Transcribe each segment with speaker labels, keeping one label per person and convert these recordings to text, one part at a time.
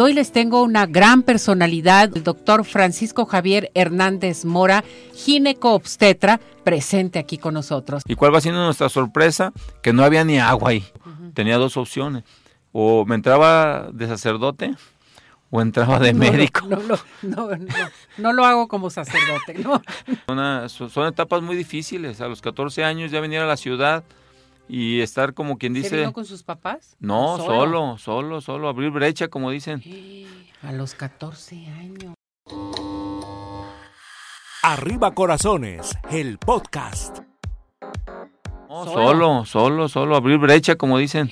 Speaker 1: Hoy les tengo una gran personalidad, el doctor Francisco Javier Hernández Mora, gineco-obstetra, presente aquí con nosotros.
Speaker 2: ¿Y cuál va siendo nuestra sorpresa? Que no había ni agua ahí. Tenía dos opciones. O me entraba de sacerdote o entraba de médico.
Speaker 1: No, no, no, no, lo hago como sacerdote.
Speaker 2: son etapas muy difíciles. A los 14 años ya venir a la ciudad y estar como quien dice... ¿Se
Speaker 1: vino con sus papás?
Speaker 2: No, solo, solo, solo, abrir brecha, como dicen.
Speaker 1: A los 14 años.
Speaker 3: Arriba Corazones, el podcast.
Speaker 2: solo, solo, solo, abrir brecha, como dicen.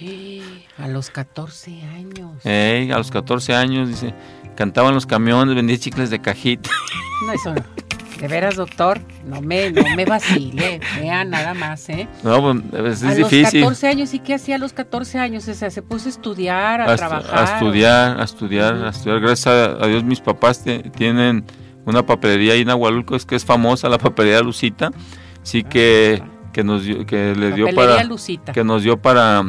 Speaker 1: A los 14 años.
Speaker 2: a los 14 años, dice, cantaban los camiones, vendía chicles de cajita.
Speaker 1: No, eso no. De veras, doctor, no me, no me vacile, vea nada más, ¿eh?
Speaker 2: No, pues es
Speaker 1: difícil. A los 14 años, ¿y qué hacía a los 14 años? O sea, se puso a estudiar, a, trabajar.
Speaker 2: A estudiar, a estudiar, a estudiar. Gracias a, Dios mis papás tienen una papelería ahí en Agualulco, es que es famosa la papelería Lucita, sí que, que nos que les dio para
Speaker 1: Lucita.
Speaker 2: que nos dio para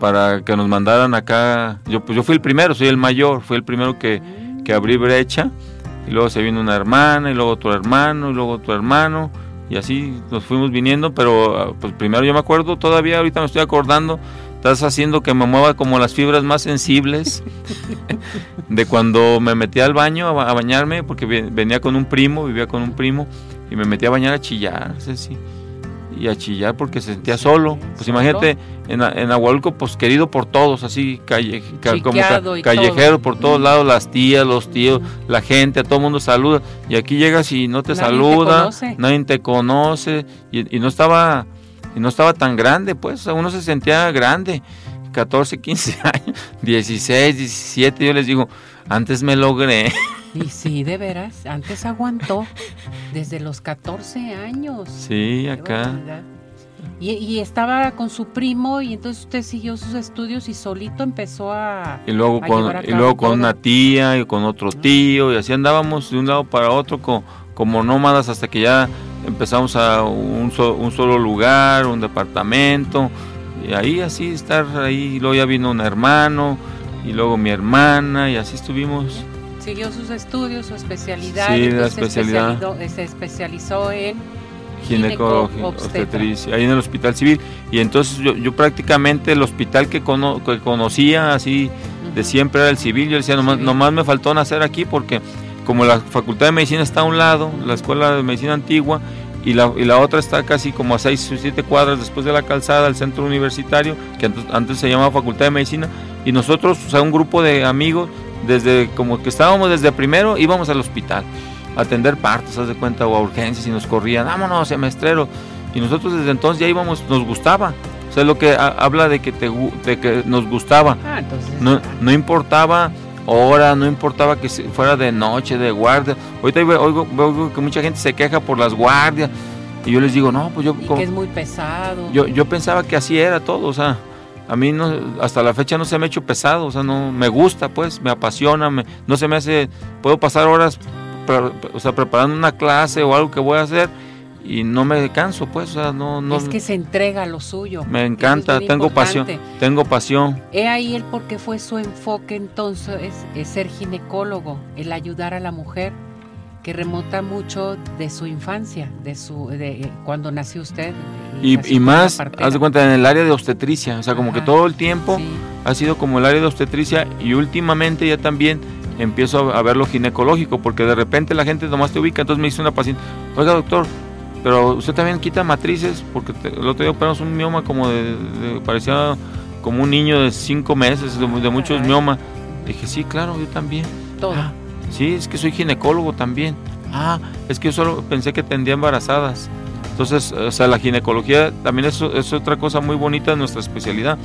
Speaker 2: para que nos mandaran acá. Yo pues yo fui el primero, soy el mayor, fui el primero que, que abrí brecha y luego se vino una hermana, y luego otro hermano, y luego otro hermano, y así nos fuimos viniendo, pero ah, pues primero yo me acuerdo, todavía ahorita me estoy acordando, estás haciendo que me mueva como las fibras más sensibles de cuando me metía al baño a, bañarme, porque venía con un primo, vivía con un primo, y me metía a bañar a chillar, no sé si y a chillar porque se sentía solo. Pues imagínate, en, en Agualuco, pues querido por todos, así calle, como callejero por todos lados, las tías, los tíos, la gente, a todo el mundo saluda. Y aquí llegas y no te saluda, nadie te conoce, y, no estaba y no estaba tan grande, pues, uno se sentía grande. 14, 15 años, 16, 17, yo les digo, antes me logré.
Speaker 1: Y sí, de veras, antes aguantó desde los 14 años.
Speaker 2: Sí, acá.
Speaker 1: Y, estaba con su primo y entonces usted siguió sus estudios y solito empezó a...
Speaker 2: Y luego, con, y luego con una tía y con otro tío y así andábamos de un lado para otro como nómadas hasta que ya empezamos a un, un solo lugar, un departamento y ahí así estar ahí. Y luego ya vino un hermano y luego mi hermana y así estuvimos
Speaker 1: siguió sus estudios, su especialidad.
Speaker 2: Sí, la especialidad.
Speaker 1: Se especializó en
Speaker 2: obstetricia, ahí en el hospital civil. Y entonces yo, prácticamente el hospital que, conocía así de siempre era el civil. Yo decía, nomás, nomás me faltó nacer aquí porque como la Facultad de Medicina está a un lado, la Escuela de Medicina Antigua, y la, y la otra está casi como a 6 o 7 cuadras después de la calzada, el centro universitario, que antes, antes se llamaba Facultad de Medicina, y nosotros, o sea, un grupo de amigos, desde como que estábamos desde primero, íbamos al hospital a atender partos, haz de cuenta, o a urgencias y nos corrían, vámonos, semestrero. Y nosotros desde entonces ya íbamos, nos gustaba. O sea, lo que habla de que, te, de que nos gustaba. Ah, no, no importaba hora, no importaba que fuera de noche, de guardia. Ahorita oigo, oigo, que mucha gente se queja por las guardias. Y yo les digo, no, pues yo...
Speaker 1: Y que es muy pesado.
Speaker 2: Yo, yo pensaba que así era todo, o sea a mí no, hasta la fecha no se me ha hecho pesado, o sea, no me gusta, pues, me apasiona, me, no se me hace, puedo pasar horas, o sea, preparando una clase o algo que voy a hacer y no me canso, pues, o sea, no, no.
Speaker 1: Es que se entrega lo suyo.
Speaker 2: Me encanta, tengo pasión, tengo pasión.
Speaker 1: He ahí el por qué fue su enfoque entonces, es ser ginecólogo, el ayudar a la mujer que remota mucho de su infancia, de su de eh, cuando nació usted.
Speaker 2: Y, más, haz de cuenta, en el área de obstetricia, o sea, como que todo el tiempo ha sido como el área de obstetricia y últimamente ya también empiezo a ver lo ginecológico, porque de repente la gente nomás te ubica, entonces me dice una paciente, oiga doctor, pero usted también quita matrices, porque el otro día operamos un mioma como de, parecía como un niño de cinco meses, de, muchos miomas. Dije, sí, claro, yo también.
Speaker 1: Todo.
Speaker 2: Ah, Sí, es que soy ginecólogo también. Ah, es que yo solo pensé que tendía embarazadas. Entonces, o sea, la ginecología también es, es otra cosa muy bonita de nuestra especialidad,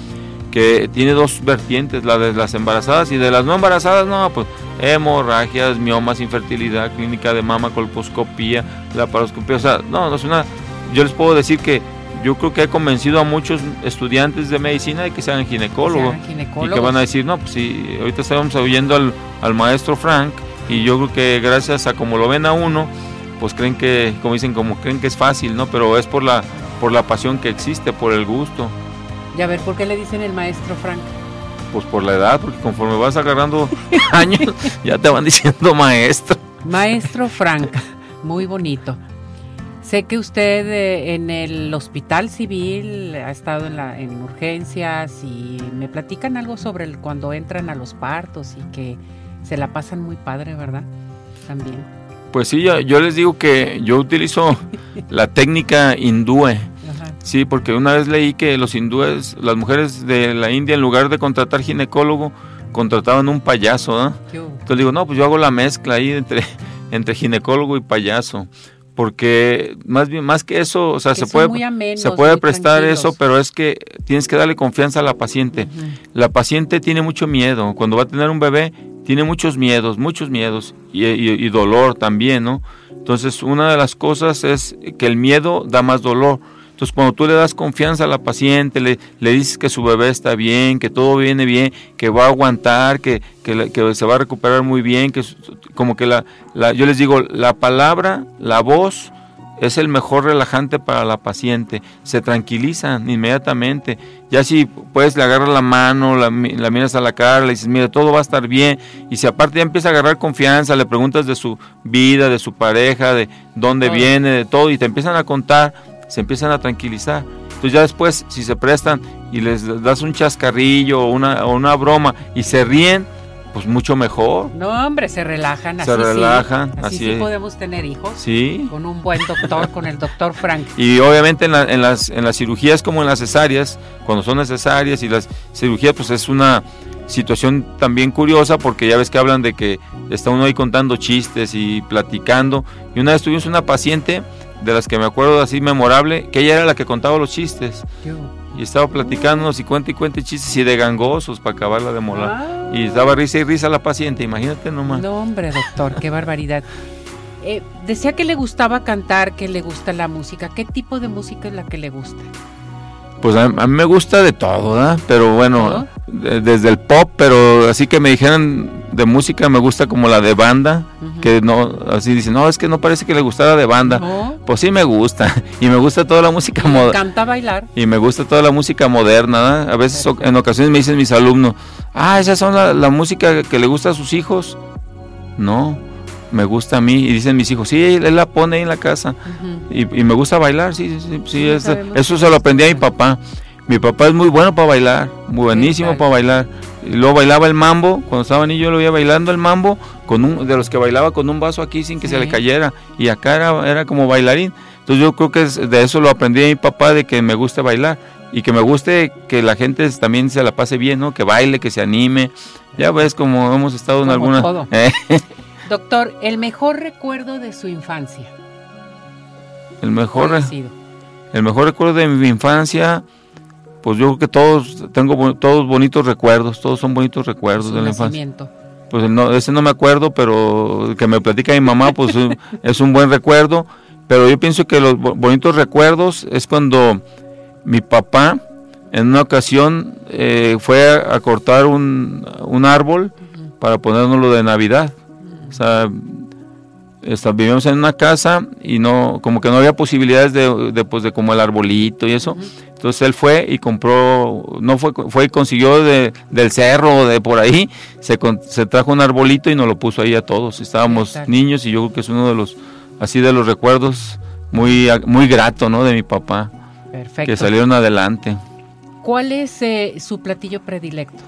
Speaker 2: que tiene dos vertientes, la de las embarazadas y de las no embarazadas, no, pues hemorragias, miomas, infertilidad, clínica de mama, colposcopía, laparoscopía, o sea, no, no es una, yo les puedo decir que yo creo que he convencido a muchos estudiantes de medicina de que sean ginecólogos, y que van a decir, no, pues sí, ahorita estamos oyendo al, al maestro Frank, y yo creo que gracias a como lo ven a uno, pues creen que, como dicen, como creen que es fácil, ¿no? Pero es por la, por la pasión que existe, por el gusto.
Speaker 1: Y a ver, ¿por qué le dicen el maestro Frank?
Speaker 2: pues por la edad, porque conforme vas agarrando años, ya te van diciendo maestro.
Speaker 1: Maestro Frank, muy bonito. Sé que usted eh, en el hospital civil ha estado en, la, en urgencias y me platican algo sobre el, cuando entran a los partos y que se la pasan muy padre, ¿verdad? También.
Speaker 2: Pues sí, yo, yo les digo que yo utilizo la técnica hindúe.
Speaker 1: Ajá.
Speaker 2: Sí, porque una vez leí que los hindúes, las mujeres de la India, en lugar de contratar ginecólogo, contrataban un payaso, ¿no?
Speaker 1: ¿Qué hubo?
Speaker 2: Entonces digo, no, pues yo hago la mezcla ahí entre, entre ginecólogo y payaso. Porque más bien, más que eso, o sea,
Speaker 1: Que
Speaker 2: se puede,
Speaker 1: amenos,
Speaker 2: se puede prestar
Speaker 1: tranquilos.
Speaker 2: eso, pero es que tienes que darle confianza a la paciente. La paciente tiene mucho miedo. Cuando va a tener un bebé, tiene muchos miedos, muchos miedos. Y, dolor también, ¿no? Entonces, una de las cosas es que el miedo da más dolor. Entonces, cuando tú le das confianza a la paciente, le, le dices que su bebé está bien, que todo viene bien, que va a aguantar, que, que, que se va a recuperar muy bien, que como que la, la- yo les digo, la palabra, la voz, es el mejor relajante para la paciente. Se tranquilizan inmediatamente. Ya si puedes le agarras la mano, la, la miras a la cara, le dices, mira, todo va a estar bien. Y si aparte ya empieza a agarrar confianza, le preguntas de su vida, de su pareja, de dónde viene, de todo, y te empiezan a contar, se empiezan a tranquilizar. Entonces ya después, si se prestan y les das un chascarrillo o una, o una broma y se ríen, pues mucho mejor.
Speaker 1: No, hombre, se relajan.
Speaker 2: Se
Speaker 1: así sí.
Speaker 2: relajan,
Speaker 1: Así,
Speaker 2: así
Speaker 1: sí podemos tener hijos.
Speaker 2: Sí.
Speaker 1: Con un buen doctor, con el doctor Frank.
Speaker 2: Y obviamente en, la- en las, en las cirugías como en las cesáreas, cuando son necesarias y las cirugías, pues es una situación también curiosa porque ya ves que hablan de que está uno ahí contando chistes y platicando. Y una vez tuvimos una paciente de las que me acuerdo así memorable, que ella era la que contaba los chistes.
Speaker 1: ¿Qué hubo?
Speaker 2: Y estaba platicándonos y cuenta y cuenta chistes y de gangosos para acabarla de molar.
Speaker 1: Ah.
Speaker 2: Y estaba risa y risa la paciente, imagínate nomás.
Speaker 1: No, hombre, doctor, qué barbaridad. Eh, decía que le gustaba cantar, que le gusta la música. ¿Qué tipo de música es la que le gusta?
Speaker 2: Pues a, a mí me gusta de todo, ¿verdad? Pero bueno, desde el pop, pero así que me dijeran de música me gusta como la de banda, que no, así dicen, no, es que no parece que le gustara de banda.
Speaker 1: No,
Speaker 2: Pues sí me gusta, y me gusta toda la música moderna.
Speaker 1: encanta bailar.
Speaker 2: Y me gusta toda la música moderna, ¿verdad? A veces, o- en ocasiones me dicen mis alumnos, ah, esas son la, la música que le gusta a sus hijos. No, me gusta a mí. Y dicen mis hijos, sí, él la pone ahí en la casa. Y, y me gusta bailar, sí, sí, sí, sí, eso
Speaker 1: que
Speaker 2: se lo aprendí a mi papá. Mi papá es muy bueno para bailar, buenísimo
Speaker 1: tal?
Speaker 2: para bailar. Y luego bailaba el mambo, cuando estaba niño yo lo veía bailando el mambo, con un, de los que bailaba con un vaso aquí sin que se le cayera. Y acá era, era como bailarín. Entonces yo creo que es- de eso lo aprendí a mi papá, de que me guste bailar. Y que me guste que la gente también se la pase bien, ¿no? Que baile, que se anime. Ya ves como hemos estado en alguna...
Speaker 1: todo.
Speaker 2: Eh,
Speaker 1: Doctor, el mejor recuerdo de su infancia.
Speaker 2: el mejor... El mejor recuerdo de mi infancia, pues yo creo que todos tengo todos bonitos recuerdos, todos son bonitos recuerdos
Speaker 1: Su
Speaker 2: de la infancia.
Speaker 1: nacimiento.
Speaker 2: Pues el no, ese no me acuerdo, pero el que me platica mi mamá, pues es un buen recuerdo. Pero yo pienso que los bo- bonitos recuerdos es cuando mi papá en una ocasión eh, fue a, cortar un, un árbol
Speaker 1: Ujú.
Speaker 2: para ponérnoslo de Navidad. O sea, esta- vivíamos en una casa y no, como que no había posibilidades de, de, pues, de como el arbolito y eso. Entonces él fue y compró, no fue, fue y consiguió de, del cerro o de por ahí, se, se trajo un arbolito y nos lo puso ahí a todos. Estábamos
Speaker 1: Exacto.
Speaker 2: niños y yo creo que es uno de los, así de los recuerdos muy, muy grato, ¿no? De mi papá,
Speaker 1: Perfecto.
Speaker 2: que salieron adelante.
Speaker 1: ¿Cuál es eh, su platillo predilecto?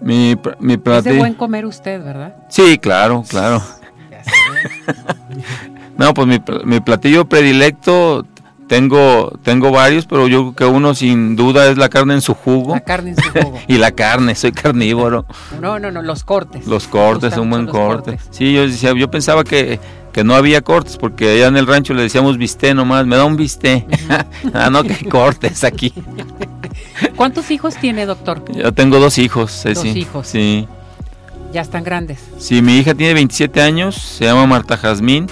Speaker 2: Mi, mi
Speaker 1: Es de
Speaker 2: platillo-
Speaker 1: buen comer usted, ¿verdad?
Speaker 2: Sí, claro, claro. No, pues mi, pl- mi platillo predilecto tengo tengo varios, pero yo creo que uno sin duda es la carne en su jugo
Speaker 1: La carne en su jugo.
Speaker 2: y la carne, soy carnívoro.
Speaker 1: No, no, no, los cortes.
Speaker 2: Los cortes, un buen corte.
Speaker 1: cortes.
Speaker 2: Sí, yo decía, yo pensaba que, que no había cortes porque allá en el rancho le decíamos bisté nomás, me da un bisté. ah, no, que cortes aquí.
Speaker 1: ¿Cuántos hijos tiene, doctor?
Speaker 2: Yo tengo dos hijos, Ceci.
Speaker 1: Dos hijos.
Speaker 2: Sí.
Speaker 1: Ya están grandes.
Speaker 2: Sí, mi hija tiene 27 años, se llama Marta Jazmín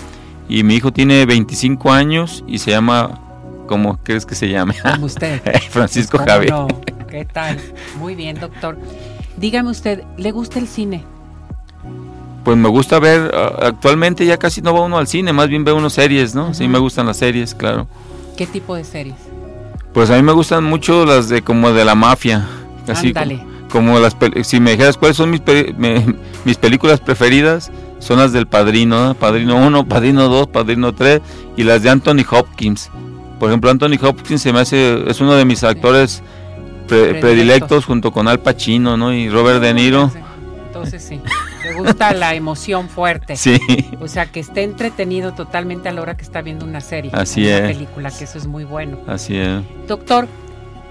Speaker 2: y mi hijo tiene 25 años y se llama ¿cómo crees que se llame?
Speaker 1: Como usted.
Speaker 2: Francisco
Speaker 1: ¿Cómo
Speaker 2: Javier.
Speaker 1: no? ¿Qué tal? Muy bien, doctor. Dígame usted, ¿le gusta el cine?
Speaker 2: Pues me gusta ver, ah, actualmente ya casi no va uno al cine, más bien ve uno series, ¿no? Sí, me gustan las series, claro.
Speaker 1: ¿Qué tipo de series?
Speaker 2: Pues a mí me gustan mucho las de como de la mafia. Así
Speaker 1: Ándale.
Speaker 2: como, como las si me dijeras cuáles son mis, mis películas preferidas, son las del Padrino, Padrino 1, Padrino 2, Padrino 3 y las de Anthony Hopkins. Por ejemplo, Anthony Hopkins se me hace es uno de mis actores predilectos junto con Al Pacino, ¿no? Y Robert De Niro.
Speaker 1: Entonces sí, me gusta la emoción fuerte.
Speaker 2: Sí.
Speaker 1: O sea, que esté entretenido totalmente a la hora que está viendo una serie,
Speaker 2: Así
Speaker 1: una
Speaker 2: es.
Speaker 1: película, que eso es muy bueno.
Speaker 2: Así es.
Speaker 1: Doctor,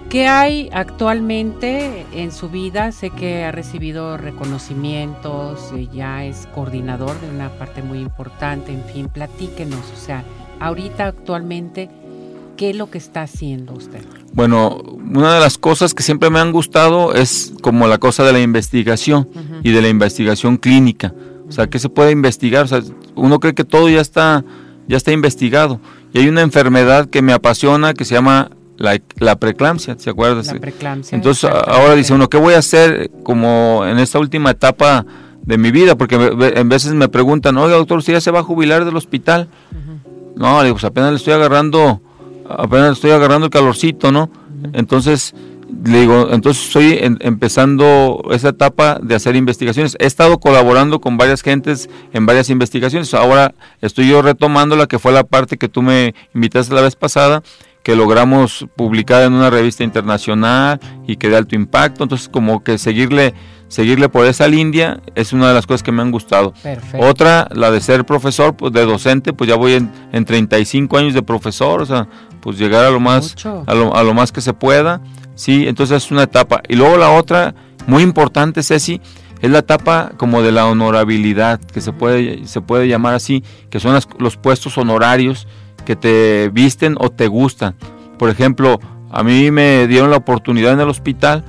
Speaker 1: ¿qué hay actualmente en su vida? Sé que ha recibido reconocimientos, eh, ya es coordinador de una parte muy importante, en fin, platíquenos, o sea, ahorita actualmente, ¿qué es lo que está haciendo usted?
Speaker 2: Bueno, una de las cosas que siempre me han gustado es como la cosa de la investigación y de la investigación clínica. O sea, ¿qué se puede investigar? O sea, uno cree que todo ya está, ya está investigado. Y hay una enfermedad que me apasiona que se llama la, la preeclampsia, ¿se acuerdas?
Speaker 1: La preeclampsia.
Speaker 2: Entonces ahora dice uno, ¿qué voy a hacer como en esta última etapa de mi vida? Porque en veces me preguntan, oiga doctor, ¿usted ya se va a jubilar del hospital? No, le digo, pues apenas le estoy agarrando, apenas le estoy agarrando el calorcito, ¿no? Entonces, le digo, entonces estoy en- empezando esa etapa de hacer investigaciones. He estado colaborando con varias gentes en varias investigaciones. Ahora estoy yo retomando la que fue la parte que tú me invitaste la vez pasada, que logramos publicar en una revista internacional y que de alto impacto. Entonces, como que seguirle, seguirle por esa línea es una de las cosas que me han gustado.
Speaker 1: Perfecto.
Speaker 2: Otra, la de ser profesor, pues de docente, pues ya voy en, en 35 años de profesor, o sea, pues llegar a lo más, a lo, a lo más que se pueda, sí, entonces es una etapa. Y luego la otra, muy importante, Ceci, es la etapa como de la honorabilidad, que se puede, se puede llamar así, que son las- los puestos honorarios que te visten o te gustan. Por ejemplo, a mí me dieron la oportunidad en el hospital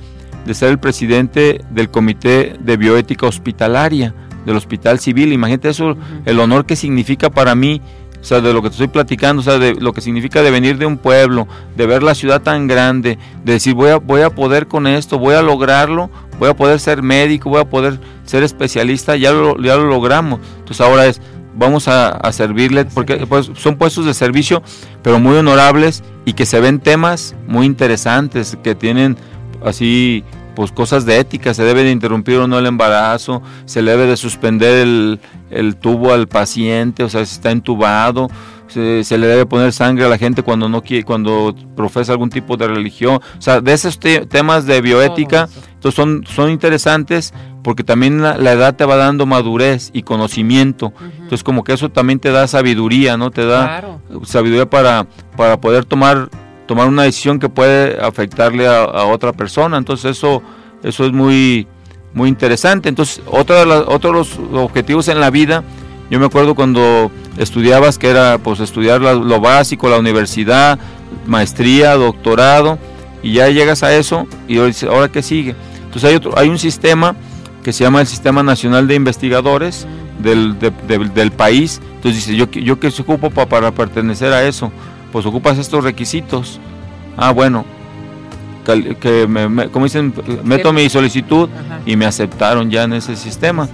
Speaker 2: de ser el presidente del Comité de Bioética Hospitalaria del Hospital Civil. Imagínate eso, el honor que significa para mí, o sea, de lo que te estoy platicando, o sea, de lo que significa de venir de un pueblo, de ver la ciudad tan grande, de decir voy a, voy a poder con esto, voy a lograrlo, voy a poder ser médico, voy a poder ser especialista, ya lo, ya lo logramos. Entonces ahora es, vamos a, a servirle, porque pues, son puestos de servicio, pero muy honorables y que se ven temas muy interesantes, que tienen así pues cosas de ética, se debe de interrumpir o no el embarazo, se le debe de suspender el, el tubo al paciente, o sea, si está entubado, se, se le debe poner sangre a la gente cuando no quiere, cuando profesa algún tipo de religión, o sea, de esos te- temas de bioética. Entonces son, son interesantes porque también la, la edad te va dando madurez y conocimiento, entonces como que eso también te da sabiduría, ¿no? Te da
Speaker 1: Claro.
Speaker 2: sabiduría para, para poder tomar, tomar una decisión que puede afectarle a, a otra persona. Entonces eso, eso es muy, muy interesante. Entonces, otra de las, otro de los objetivos en la vida, yo me acuerdo cuando estudiabas que era pues estudiar la- lo básico, la universidad, maestría, doctorado, y ya llegas a eso y ¿ahora qué sigue? Entonces hay, otro, hay un sistema que se llama el Sistema Nacional de Investigadores del, de- de- del país. Entonces dice, yo, yo qué se ocupo pa- para pertenecer a eso. Pues ocupas estos requisitos. Ah, bueno, que me, me- como dicen, meto mi solicitud
Speaker 1: Ajá.
Speaker 2: y me aceptaron ya en ese sistema.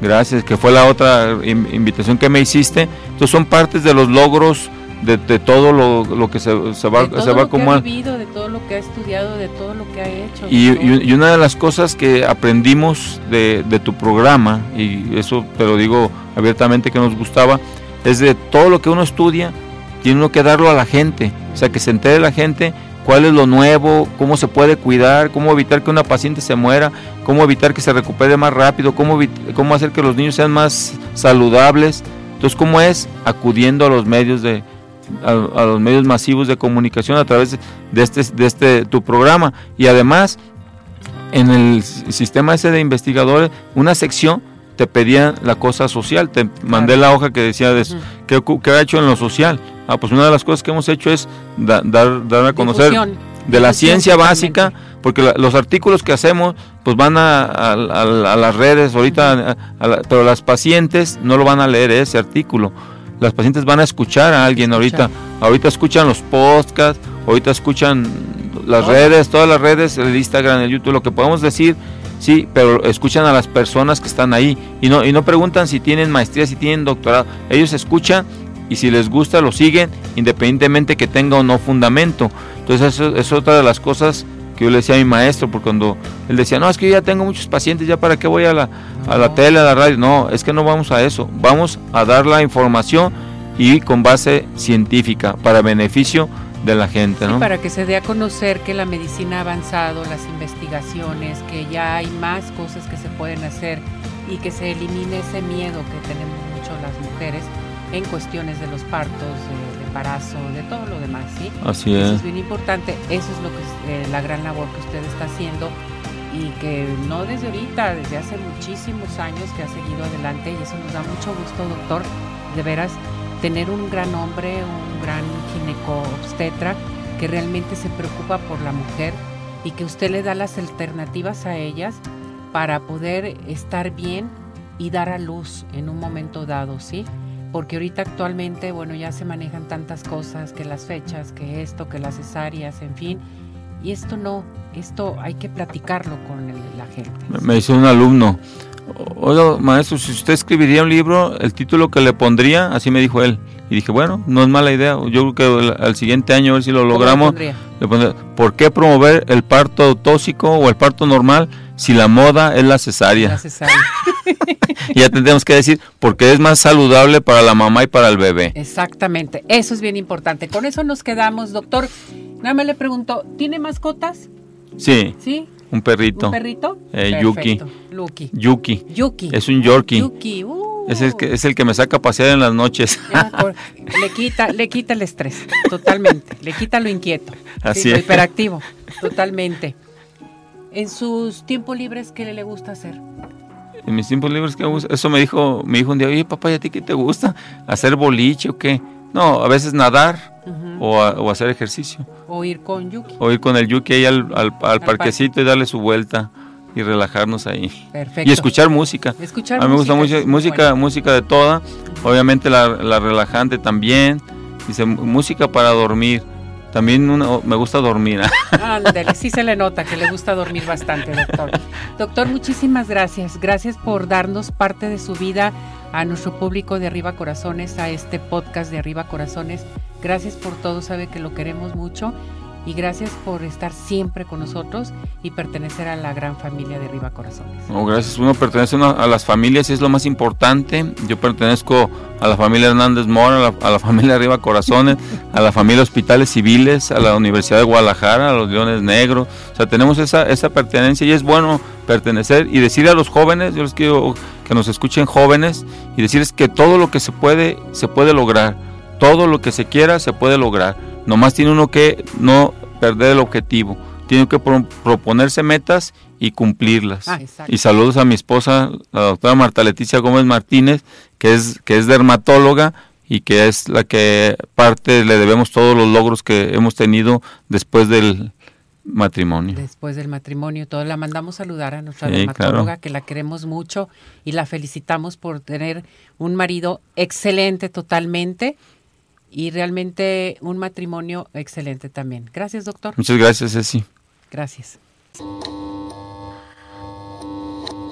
Speaker 2: Gracias, que fue la otra in- invitación que me hiciste. Entonces son partes de los logros de, de todo lo, lo que se, se va,
Speaker 1: de todo
Speaker 2: se va
Speaker 1: lo que
Speaker 2: como
Speaker 1: ha
Speaker 2: a-
Speaker 1: vivido, de todo lo que ha estudiado, de todo lo que ha hecho.
Speaker 2: y, y- y una de las cosas que aprendimos de, de tu programa, y eso te lo digo abiertamente que nos gustaba, es de todo lo que uno estudia, tiene uno que darlo a la gente. O sea, que se entere la gente cuál es lo nuevo, cómo se puede cuidar, cómo evitar que una paciente se muera, cómo evitar que se recupere más rápido, cómo, cómo hacer que los niños sean más saludables. Entonces, ¿cómo es? Acudiendo a los medios de a, a los medios masivos de comunicación a través de este de este tu programa y además en el sistema ese de investigadores una sección te pedían la cosa social, te mandé la hoja que decía de eso. ¿qué, ha hecho en lo social? Ah, pues una de las cosas que hemos hecho es da- dar, dar a conocer
Speaker 1: Difusión.
Speaker 2: de la
Speaker 1: Difusión
Speaker 2: ciencia básica, porque la- los artículos que hacemos pues van a, a- a- a las redes ahorita, la- pero las pacientes no lo van a leer ese artículo. Las pacientes van a escuchar a alguien ahorita. Ahorita escuchan los podcasts, ahorita escuchan las redes, todas las redes, el Instagram, el YouTube, lo que podemos decir, sí, pero escuchan a las personas que están ahí y no y no preguntan si tienen maestría, si tienen doctorado. Ellos escuchan y si les gusta lo siguen independientemente que tenga o no fundamento. Entonces eso es otra de las cosas que yo le decía a mi maestro, porque cuando él decía, no, es que yo ya tengo muchos pacientes, ya para qué voy a la, a la tele, a la radio. No, es que no vamos a eso, vamos a dar la información y con base científica, para beneficio de la gente, ¿no?
Speaker 1: para que se dé a conocer que la medicina ha avanzado, las investigaciones, que ya hay más cosas que se pueden hacer y que se elimine ese miedo que tenemos mucho las mujeres en cuestiones de los partos, embarazo, de todo lo demás, ¿sí?
Speaker 2: Así es.
Speaker 1: Eso es bien importante, eso es lo que es, eh, la gran labor que usted está haciendo y que no desde ahorita, desde hace muchísimos años que ha seguido adelante y eso nos da mucho gusto, doctor, de veras tener un gran hombre, un gran gineco-obstetra que realmente se preocupa por la mujer y que usted le da las alternativas a ellas para poder estar bien y dar a luz en un momento dado, ¿sí? Porque ahorita actualmente, bueno, ya se manejan tantas cosas, que las fechas, que esto, que las cesáreas, en fin. Y esto no, esto hay que platicarlo con la gente.
Speaker 2: Me dice un alumno, oiga, maestro, si usted escribiría un libro, el título que le pondría, así me dijo él. Y dije, bueno, no es mala idea. Yo creo que al siguiente año, a ver si lo logramos, le pondría, ¿por qué promover el parto tóxico o el parto normal si la moda es la cesárea? La cesárea. ya tendríamos que decir, porque es más saludable para la mamá y para el bebé.
Speaker 1: Exactamente, eso es bien importante. Con eso nos quedamos, doctor. Nada más le pregunto, ¿tiene mascotas?
Speaker 2: Sí.
Speaker 1: ¿Sí?
Speaker 2: Un perrito.
Speaker 1: ¿Un perrito?
Speaker 2: Eh, Yuki.
Speaker 1: Yuki.
Speaker 2: Yuki.
Speaker 1: Yuki.
Speaker 2: Es un Yorkie.
Speaker 1: Yuki. Uh.
Speaker 2: Es, el que, es el que me saca a pasear en las noches.
Speaker 1: le, quita, le quita el estrés, totalmente. le quita lo inquieto.
Speaker 2: Así
Speaker 1: Lo hiperactivo, totalmente. En sus tiempos libres, ¿qué le gusta hacer?
Speaker 2: En mis tiempos libres, ¿qué me gusta? Eso me dijo, me dijo un día, oye, papá, ¿y a ti qué te gusta? ¿Hacer boliche o qué? No, a veces nadar o, hacer ejercicio.
Speaker 1: O ir con Yuki.
Speaker 2: O ir con el Yuki ahí al, al, parquecito y darle su vuelta y relajarnos ahí.
Speaker 1: Perfecto.
Speaker 2: Y escuchar música.
Speaker 1: Escuchar
Speaker 2: a mí me gusta mucho, música, música de toda. Obviamente la, la relajante también. Dice, música para dormir. También me gusta dormir.
Speaker 1: Ándale, sí se le nota que le gusta dormir bastante, doctor. Doctor, muchísimas gracias. Gracias por darnos parte de su vida a nuestro público de Arriba Corazones, a este podcast de Arriba Corazones. Gracias por todo, sabe que lo queremos mucho y gracias por estar siempre con nosotros y pertenecer a la gran familia de Arriba Corazones.
Speaker 2: Gracias. Uno pertenece a las familias y es lo más importante. Yo pertenezco a la familia Hernández Mora, a la, familia Arriba Corazones, a la familia Hospitales Civiles, a la Universidad de Guadalajara, a los Leones Negros. O sea, tenemos esa, esa pertenencia y es bueno pertenecer y decir a los jóvenes, yo les quiero que nos escuchen jóvenes y decirles que todo lo que se puede, se puede lograr. Todo lo que se quiera se puede lograr. Nomás tiene uno que no perder el objetivo. Tiene que proponerse metas y cumplirlas. Ah, y saludos a mi esposa, la doctora Marta Leticia Gómez Martínez, que es, que es dermatóloga y que es la que parte le debemos todos los logros que hemos tenido después del matrimonio.
Speaker 1: Después del matrimonio, todo la mandamos saludar a nuestra dermatóloga, que la queremos mucho y la felicitamos por tener un marido excelente totalmente y realmente un matrimonio excelente también. Gracias, doctor.
Speaker 2: Muchas gracias, Ceci.
Speaker 1: Gracias.